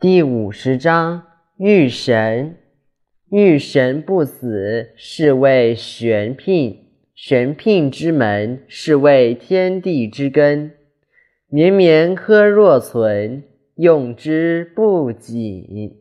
第五十章：遇神，遇神不死，是谓玄牝。玄牝之门，是谓天地之根。绵绵呵若存，用之不尽。